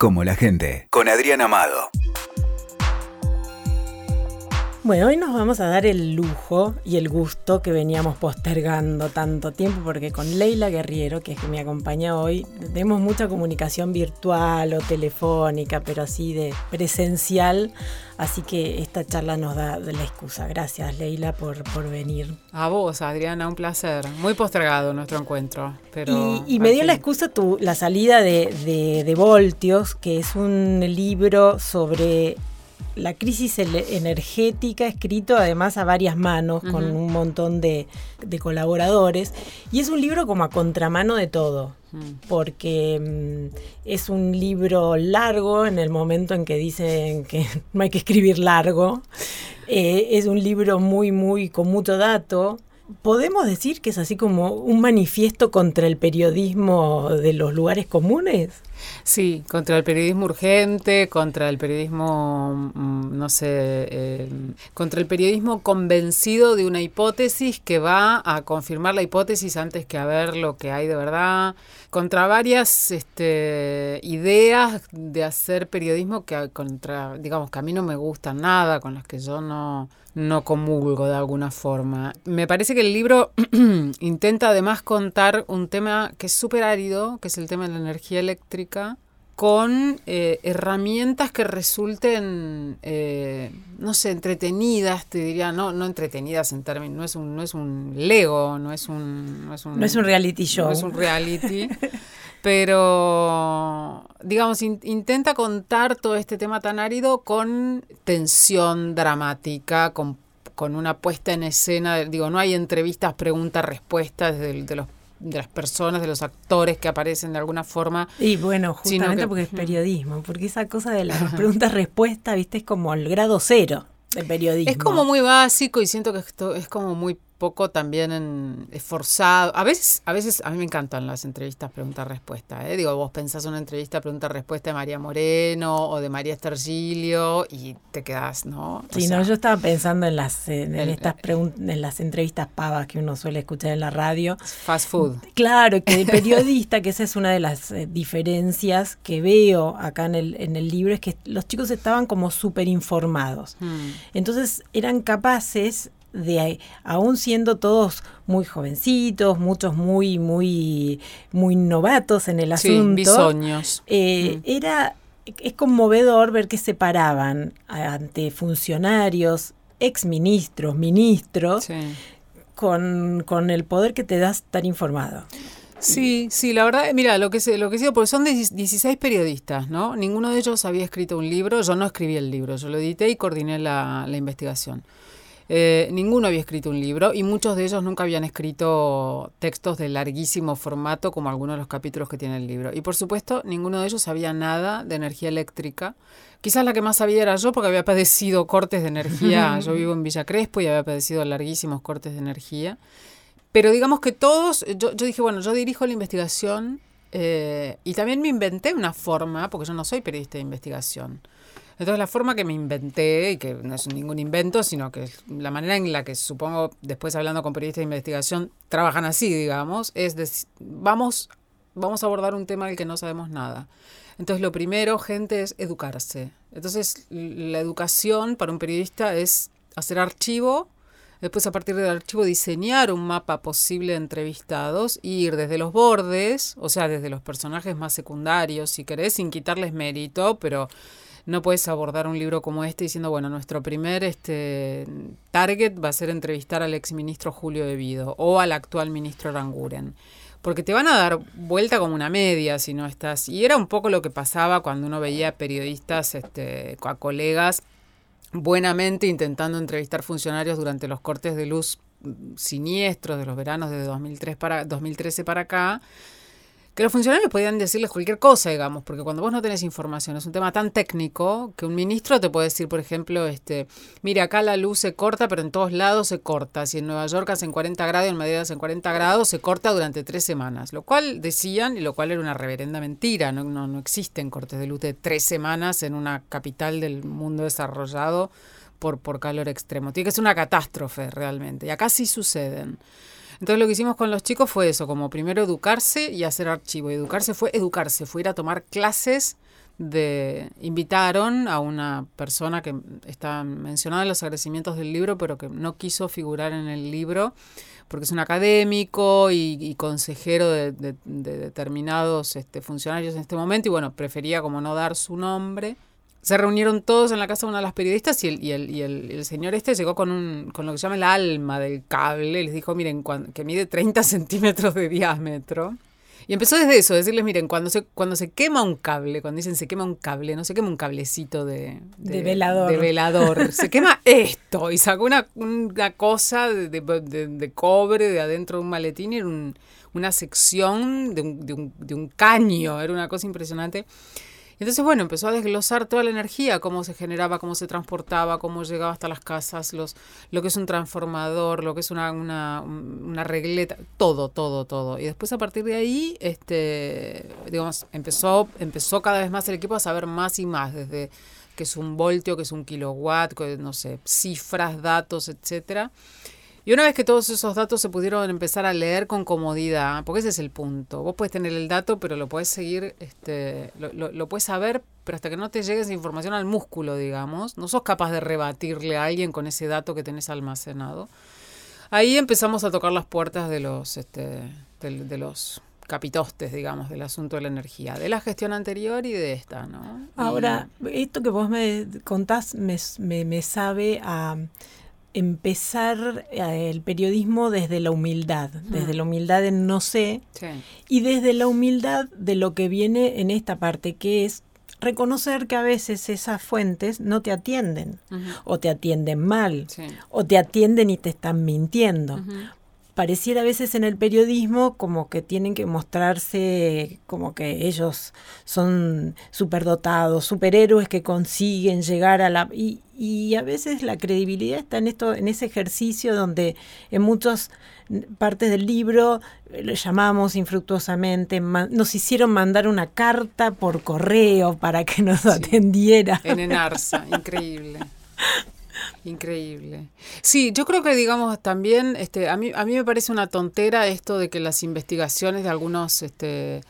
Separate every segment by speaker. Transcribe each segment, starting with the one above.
Speaker 1: como la gente, con Adrián Amado.
Speaker 2: Bueno, hoy nos vamos a dar el lujo y el gusto que veníamos postergando tanto tiempo porque con Leila Guerriero, que es que me acompaña hoy, tenemos mucha comunicación virtual o telefónica, pero así de presencial, así que esta charla nos da la excusa. Gracias Leila por, por venir.
Speaker 3: A vos, Adriana, un placer. Muy postergado nuestro encuentro. Pero
Speaker 2: y, me dio la excusa tu, la salida de, de, de Voltios, que es un libro sobre la crisis energética, escrito además a varias manos, con un montón de, colaboradores. Y es un libro como a contramano de todo, porque mm, es un libro largo en el momento en que dicen que no hay que escribir largo. Eh, es un libro muy, muy con mucho dato. ¿Podemos decir que es así como un manifiesto contra el periodismo de los lugares comunes?
Speaker 3: Sí, contra el periodismo urgente, contra el periodismo, mm, no sé, eh, contra el periodismo convencido de una hipótesis que va a confirmar la hipótesis antes que a ver lo que hay de verdad, contra varias este, ideas de hacer periodismo que contra, digamos, que a mí no me gustan nada, con las que yo no no comulgo de alguna forma. Me parece que el libro intenta además contar un tema que es súper árido, que es el tema de la energía eléctrica, con eh, herramientas que resulten, eh, no sé, entretenidas, te diría, no, no entretenidas en términos, no es un, no es un Lego, no es un,
Speaker 2: no es un, no es un reality show.
Speaker 3: No es un reality. pero digamos, intenta contar todo este tema tan árido con tensión dramática, con, con una puesta en escena, digo, no hay entrevistas, preguntas, respuestas de, de los de las personas, de los actores que aparecen de alguna forma.
Speaker 2: Y bueno, justamente porque es periodismo, porque esa cosa de las preguntas-respuestas, viste, es como el grado cero del periodismo.
Speaker 3: Es como muy básico y siento que esto es como muy poco también en, esforzado. A veces, a veces, a mí me encantan las entrevistas pregunta-respuesta. ¿eh? Digo, vos pensás una entrevista pregunta-respuesta de María Moreno o de María Estergilio y te quedás, ¿no?
Speaker 2: sí, no, yo estaba pensando en las, en, estas en las entrevistas pavas que uno suele escuchar en la radio.
Speaker 3: Fast food.
Speaker 2: Claro, que el periodista, que esa es una de las eh, diferencias que veo acá en el, en el libro, es que los chicos estaban como súper informados. Hmm. Entonces eran capaces de aún siendo todos muy jovencitos, muchos muy, muy, muy novatos en el asunto. Eh, mm. Era, es conmovedor ver que se paraban ante funcionarios, exministros, ministros, con, con el poder que te das estar informado.
Speaker 3: Sí, sí, la verdad, mira, lo que sé, lo que sé, porque son 16 periodistas, ¿no? Ninguno de ellos había escrito un libro, yo no escribí el libro, yo lo edité y coordiné la, la investigación. Eh, ninguno había escrito un libro y muchos de ellos nunca habían escrito textos de larguísimo formato como algunos de los capítulos que tiene el libro. Y por supuesto, ninguno de ellos sabía nada de energía eléctrica. Quizás la que más sabía era yo porque había padecido cortes de energía. Yo vivo en Villa Crespo y había padecido larguísimos cortes de energía. Pero digamos que todos, yo, dije, bueno, yo dirijo la investigación eh, y también me inventé una forma, porque yo no soy periodista de investigación. Entonces la forma que me inventé, y que no es ningún invento, sino que la manera en la que supongo después hablando con periodistas de investigación trabajan así, digamos, es decir, vamos, vamos a abordar un tema del que no sabemos nada. Entonces lo primero, gente, es educarse. Entonces la educación para un periodista es hacer archivo, después a partir del archivo diseñar un mapa posible de entrevistados y ir desde los bordes, o sea, desde los personajes más secundarios, si querés, sin quitarles mérito, pero no puedes abordar un libro como este diciendo, bueno, nuestro primer este, target va a ser entrevistar al exministro Julio De Vido o al actual ministro Ranguren. Porque te van a dar vuelta como una media si no estás. Y era un poco lo que pasaba cuando uno veía periodistas, este, a colegas, buenamente intentando entrevistar funcionarios durante los cortes de luz siniestros de los veranos de 2003 para, 2013 para acá que los funcionarios podían decirles cualquier cosa, digamos, porque cuando vos no tenés información, es un tema tan técnico que un ministro te puede decir, por ejemplo, este, mire, acá la luz se corta, pero en todos lados se corta. Si en Nueva York hacen 40 grados en Madrid hacen 40 grados, se corta durante tres semanas. Lo cual decían, y lo cual era una reverenda mentira, no, no, no existen cortes de luz de tres semanas en una capital del mundo desarrollado por, por calor extremo. Tiene que ser una catástrofe realmente. Y acá sí suceden. Entonces lo que hicimos con los chicos fue eso, como primero educarse y hacer archivo. Educarse fue educarse, fue ir a tomar clases de invitaron a una persona que está mencionada en los agradecimientos del libro, pero que no quiso figurar en el libro porque es un académico y, consejero de, determinados este, funcionarios en este momento y bueno, prefería como no dar su nombre. Se reunieron todos en la casa de una de las periodistas y el, y el, y el, señor este llegó con, un, con lo que se llama el alma del cable. Les dijo, miren, que mide 30 centímetros de diámetro. Y empezó desde eso, decirles, miren, cuando se, cuando se quema un cable, cuando dicen se quema un cable, no se quema un cablecito de,
Speaker 2: de, velador.
Speaker 3: De velador. se quema esto. Y sacó una, una cosa de, de, cobre de adentro de un maletín y era una sección de un, de, un, de un caño. Era una cosa impresionante. Entonces, bueno, empezó a desglosar toda la energía, cómo se generaba, cómo se transportaba, cómo llegaba hasta las casas, los, lo que es un transformador, lo que es una, regleta, todo, todo, todo. Y después a partir de ahí, este, digamos, empezó, empezó cada vez más el equipo a saber más y más, desde que es un voltio, que es un kilowatt, no sé, cifras, datos, etcétera. Y una vez que todos esos datos se pudieron empezar a leer con comodidad, porque ese es el punto. Vos puedes tener el dato, pero lo puedes seguir, este, lo, lo, puedes saber, pero hasta que no te llegue esa información al músculo, digamos, no sos capaz de rebatirle a alguien con ese dato que tenés almacenado. Ahí empezamos a tocar las puertas de los, este, de, los capitostes, digamos, del asunto de la energía, de la gestión anterior y de esta, ¿no?
Speaker 2: Ahora, esto que vos me contás me, me, me sabe a empezar eh, el periodismo desde la humildad, desde la humildad en no sé, y desde la humildad de lo que viene en esta parte, que es reconocer que a veces esas fuentes no te atienden, o te atienden mal, o te atienden y te están mintiendo pareciera a veces en el periodismo como que tienen que mostrarse como que ellos son superdotados, superhéroes que consiguen llegar a la y, y a veces la credibilidad está en esto, en ese ejercicio donde en muchas partes del libro lo llamamos infructuosamente, nos hicieron mandar una carta por correo para que nos atendiera.
Speaker 3: En Enarsa, increíble. Increíble. Sí, yo creo que digamos también, este, a mí, a mí me parece una tontera esto de que las investigaciones de algunos este,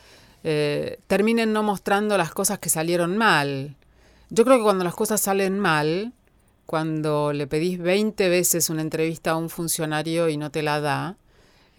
Speaker 3: eh, terminen no mostrando las cosas que salieron mal. Yo creo que cuando las cosas salen mal, cuando le pedís 20 veces una entrevista a un funcionario y no te la da,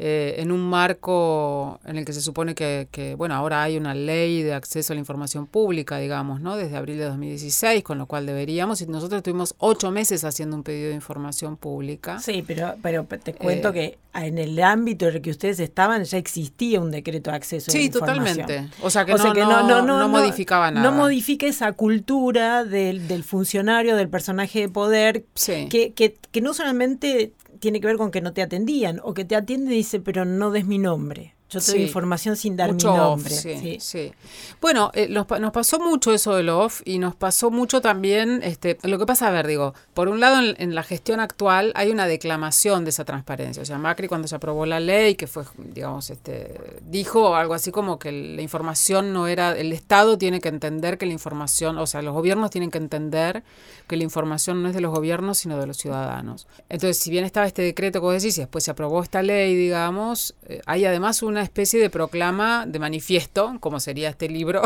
Speaker 3: eh, en un marco en el que se supone que, que, bueno, ahora hay una ley de acceso a la información pública, digamos, ¿no? Desde abril de 2016, con lo cual deberíamos, y nosotros tuvimos ocho meses haciendo un pedido de información pública.
Speaker 2: Sí, pero, pero te cuento eh, que en el ámbito en el que ustedes estaban ya existía un decreto de acceso a la información.
Speaker 3: Sí, totalmente. O sea que, no, no, modificaba nada.
Speaker 2: No modifica esa cultura del, del funcionario, del personaje de poder, que, que, que no solamente tiene que ver con que no te atendían o que te atiende y dice, pero no des mi nombre. Yo te doy información sin dar mi nombre.
Speaker 3: sí, sí. Bueno, eh, nos, pasó mucho eso del off y nos pasó mucho también, este, lo que pasa, a ver, digo, por un lado en, la gestión actual hay una declamación de esa transparencia. O sea, Macri cuando se aprobó la ley, que fue, digamos, este, dijo algo así como que la información no era, el Estado tiene que entender que la información, o sea, los gobiernos tienen que entender que la información no es de los gobiernos, sino de los ciudadanos. Entonces, si bien estaba este decreto, como decís, y después se aprobó esta ley, digamos, eh, hay además una especie de proclama, de manifiesto, como sería este libro,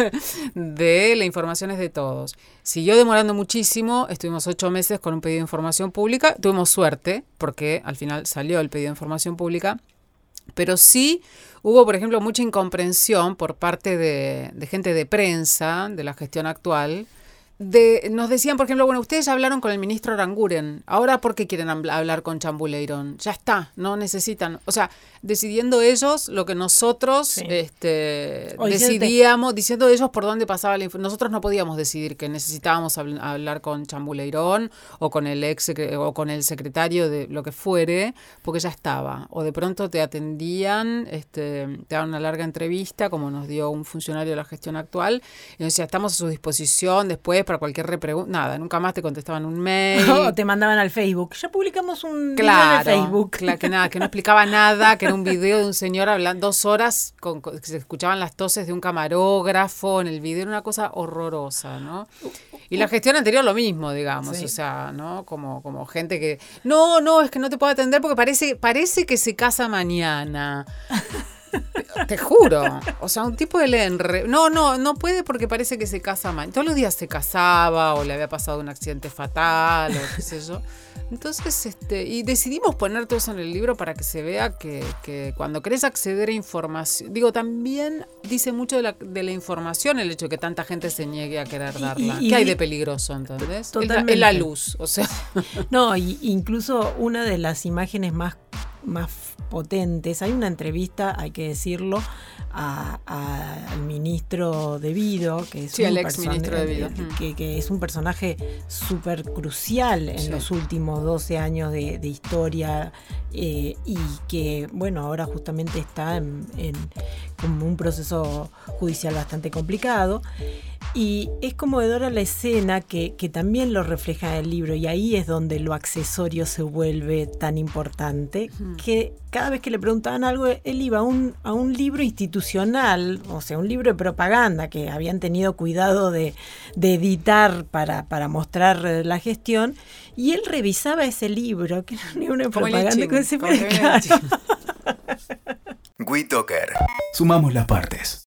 Speaker 3: de la información es de todos. Siguió demorando muchísimo, estuvimos ocho meses con un pedido de información pública, tuvimos suerte, porque al final salió el pedido de información pública, pero sí hubo, por ejemplo, mucha incomprensión por parte de, de gente de prensa, de la gestión actual, de, nos decían, por ejemplo, bueno, ustedes ya hablaron con el ministro Aranguren, ahora ¿por qué quieren hablar con Chambuleirón? Ya está, no necesitan, o sea, decidiendo ellos lo que nosotros este, decidíamos, diciendo ellos por dónde pasaba la información. Nosotros no podíamos decidir que necesitábamos hablar con Chambuleirón o con el ex o con el secretario de lo que fuere, porque ya estaba. O de pronto te atendían, este, te daban una larga entrevista, como nos dio un funcionario de la gestión actual, y nos decía, estamos a su disposición después para cualquier repregunta. Nada, nunca más te contestaban un mail.
Speaker 2: o te mandaban al Facebook. Ya publicamos un claro, video Facebook.
Speaker 3: Claro, que nada, que no explicaba nada, que era un video de un señor hablando dos horas, con, se escuchaban las toses de un camarógrafo en el video, era una cosa horrorosa, ¿no? Y la gestión anterior lo mismo, digamos, o sea, ¿no? Como, como gente que, no, no, es que no te puedo atender porque parece, parece que se casa mañana. Te juro. O sea, un tipo de le No, no, no puede porque parece que se casa mal. Todos los días se casaba o le había pasado un accidente fatal o qué sé yo. Entonces, este, y decidimos poner todo eso en el libro para que se vea que, que cuando querés acceder a información, digo, también dice mucho de la, de la información el hecho de que tanta gente se niegue a querer darla. ¿Qué hay de peligroso?
Speaker 2: Totalmente.
Speaker 3: Es la, luz, o sea.
Speaker 2: No, y incluso una de las imágenes más más potentes. Hay una entrevista, hay que decirlo, al ministro de Vido, que es, un,
Speaker 3: ex ministro de
Speaker 2: que, es un personaje súper crucial en los últimos 12 años de, historia eh, y que, bueno, ahora justamente está en, como un proceso judicial bastante complicado. Y es conmovedora la escena que, también lo refleja en el libro y ahí es donde lo accesorio se vuelve tan importante, que cada vez que le preguntaban algo, él iba a un, a un libro institucional, o sea, un libro de propaganda que habían tenido cuidado de, editar para, para, mostrar la gestión, y él revisaba ese libro, que era un libro de propaganda con ese
Speaker 1: WeToker. Sumamos las partes.